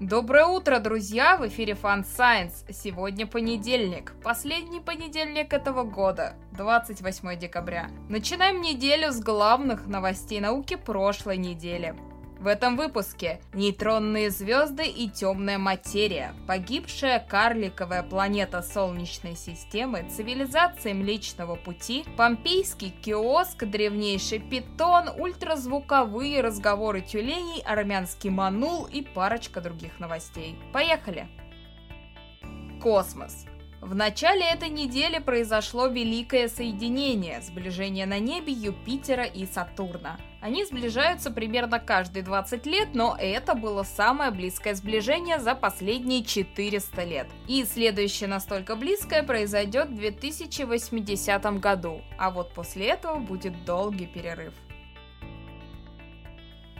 Доброе утро, друзья! В эфире Fun Science. Сегодня понедельник. Последний понедельник этого года, 28 декабря. Начинаем неделю с главных новостей науки прошлой недели. В этом выпуске нейтронные звезды и темная материя, погибшая карликовая планета Солнечной системы, цивилизация Млечного Пути, помпейский киоск, древнейший питон, ультразвуковые разговоры тюленей, армянский манул и парочка других новостей. Поехали! Космос. В начале этой недели произошло великое соединение, сближение на небе Юпитера и Сатурна. Они сближаются примерно каждые 20 лет, но это было самое близкое сближение за последние 400 лет. И следующее настолько близкое произойдет в 2080 году, а вот после этого будет долгий перерыв.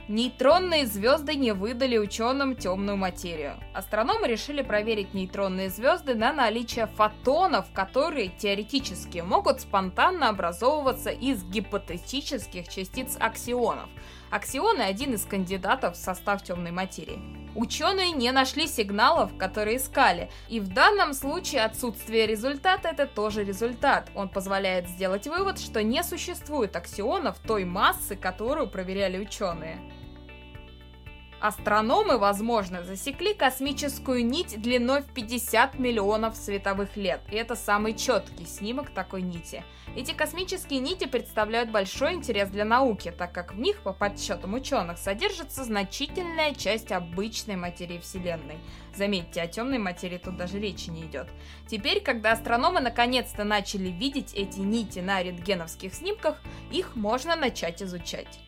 Нейтронные звезды не выдали ученым темную материю. Астрономы решили проверить нейтронные звезды на наличие фотонов, которые теоретически могут спонтанно образовываться из гипотетических частиц аксионов. Аксионы – один из кандидатов в состав темной материи. Ученые не нашли сигналов, которые искали, и в данном случае отсутствие результата – это тоже результат. Он позволяет сделать вывод, что не существует аксионов той массы, которую проверяли ученые. Астрономы, возможно, засекли космическую нить длиной в 50 миллионов световых лет, и это самый четкий снимок такой нити. Эти космические нити представляют большой интерес для науки, так как в них, по подсчетам ученых, содержится значительная часть обычной материи Вселенной. Заметьте, о темной материи тут даже речи не идет. Теперь, когда астрономы наконец-то начали видеть эти нити на рентгеновских снимках, их можно начать изучать.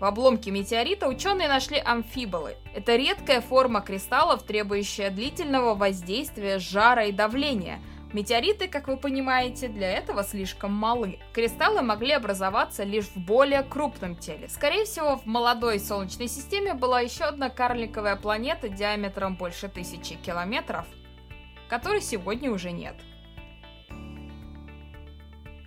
В обломке метеорита ученые нашли амфиболы. Это редкая форма кристаллов, требующая длительного воздействия жара и давления. Метеориты, как вы понимаете, для этого слишком малы. Кристаллы могли образоваться лишь в более крупном теле. Скорее всего, в молодой Солнечной системе была еще одна карликовая планета диаметром больше тысячи километров, которой сегодня уже нет.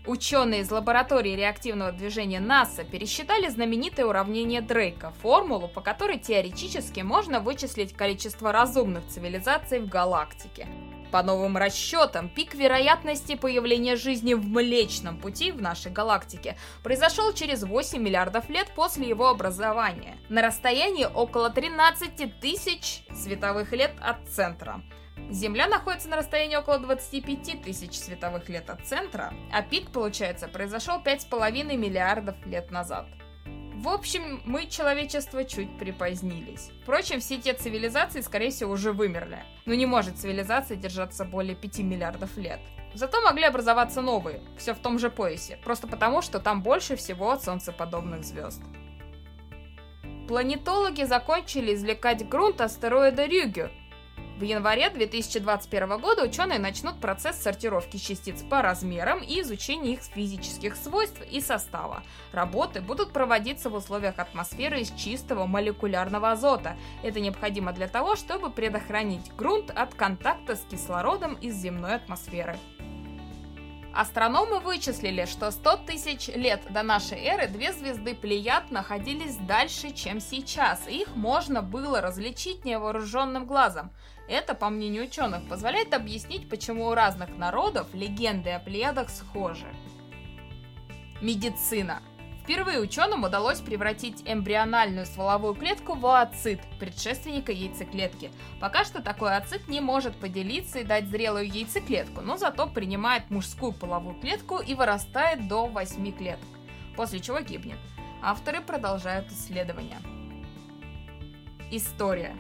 Ученые из лаборатории реактивного движения НАСА пересчитали знаменитое уравнение Дрейка, формулу, по которой теоретически можно вычислить количество разумных цивилизаций в галактике. По новым расчетам, пик вероятности появления жизни в Млечном Пути в нашей галактике произошел через 8 миллиардов лет после его образования, на расстоянии около 13 тысяч световых лет от центра. Земля находится на расстоянии около 25 тысяч световых лет от центра, а пик, получается, произошел 5,5 миллиардов лет назад. В общем, мы, человечество, чуть припозднились. Впрочем, все те цивилизации, скорее всего, уже вымерли. Но не может цивилизация держаться более 5 миллиардов лет. Зато могли образоваться новые, все в том же поясе, просто потому, что там больше всего солнцеподобных звезд. Планетологи закончили извлекать грунт астероида Рюгю, в январе 2021 года ученые начнут процесс сортировки частиц по размерам и изучения их физических свойств и состава. Работы будут проводиться в условиях атмосферы из чистого молекулярного азота. Это необходимо для того, чтобы предохранить грунт от контакта с кислородом из земной атмосферы. Астрономы вычислили, что 100 тысяч лет до нашей эры две звезды Плеяд находились дальше, чем сейчас, и их можно было различить невооруженным глазом. Это, по мнению ученых, позволяет объяснить, почему у разных народов легенды о Плеядах схожи. Медицина. Впервые ученым удалось превратить эмбриональную стволовую клетку в ооцит, предшественника яйцеклетки. Пока что такой ооцит не может поделиться и дать зрелую яйцеклетку, но зато принимает мужскую половую клетку и вырастает до 8 клеток, после чего гибнет. Авторы продолжают исследования. История.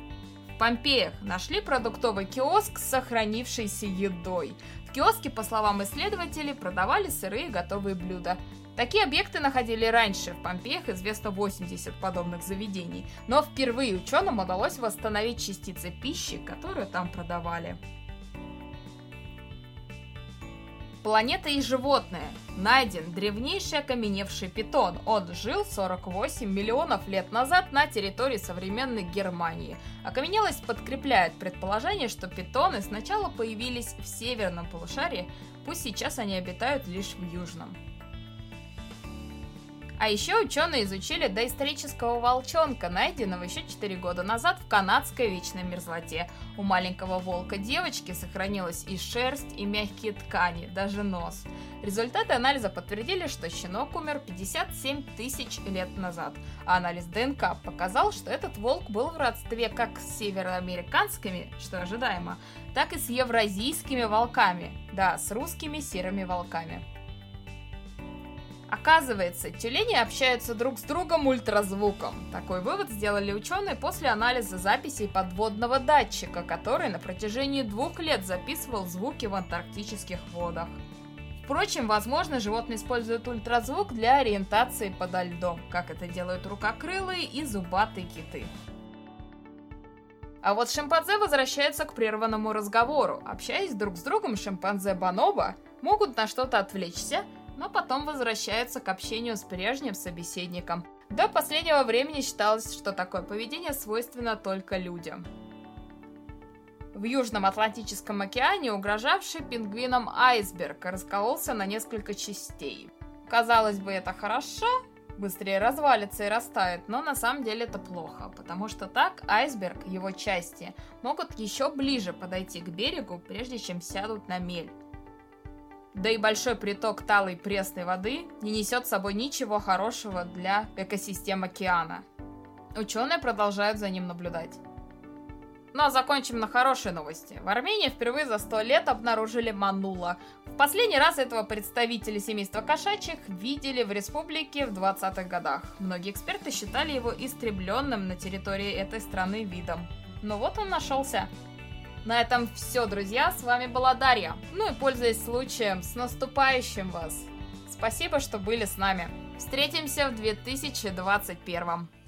В Помпеях нашли продуктовый киоск с сохранившейся едой. В киоске, по словам исследователей, продавали сырые готовые блюда. Такие объекты находили раньше, в Помпеях известно 80 подобных заведений, но впервые ученым удалось восстановить частицы пищи, которую там продавали. Планета и животные. Найден древнейший окаменевший питон. Он жил 48 миллионов лет назад на территории современной Германии. Окаменелость подкрепляет предположение, что питоны сначала появились в северном полушарии, пусть сейчас они обитают лишь в южном. А еще ученые изучили доисторического волчонка, найденного еще 4 года назад в канадской вечной мерзлоте. У маленького волка девочки сохранилась и шерсть, и мягкие ткани, даже нос. Результаты анализа подтвердили, что щенок умер 57 тысяч лет назад, а анализ ДНК показал, что этот волк был в родстве как с североамериканскими, что ожидаемо, так и с евразийскими волками, да, с русскими серыми волками. Оказывается, тюлени общаются друг с другом ультразвуком. Такой вывод сделали ученые после анализа записей подводного датчика, который на протяжении двух лет записывал звуки в антарктических водах. Впрочем, возможно, животные используют ультразвук для ориентации подо льдом, как это делают рукокрылые и зубатые киты. А вот шимпанзе возвращаются к прерванному разговору. Общаясь друг с другом, шимпанзе Баноба могут на что-то отвлечься, но потом возвращаются к общению с прежним собеседником. До последнего времени считалось, что такое поведение свойственно только людям. В Южном Атлантическом океане угрожавший пингвинам айсберг раскололся на несколько частей. Казалось бы, это хорошо, быстрее развалится и растает, но на самом деле это плохо, потому что так айсберг, его части, могут еще ближе подойти к берегу, прежде чем сядут на мель. Да и большой приток талой пресной воды не несет с собой ничего хорошего для экосистем океана. Ученые продолжают за ним наблюдать. Ну а закончим на хорошей новости. В Армении впервые за сто лет обнаружили манула. В последний раз этого представители семейства кошачьих видели в республике в 20-х годах. Многие эксперты считали его истребленным на территории этой страны видом. Но вот он нашелся. На этом все, друзья. С вами была Дарья. Ну и пользуясь случаем, с наступающим вас. Спасибо, что были с нами. Встретимся в 2021.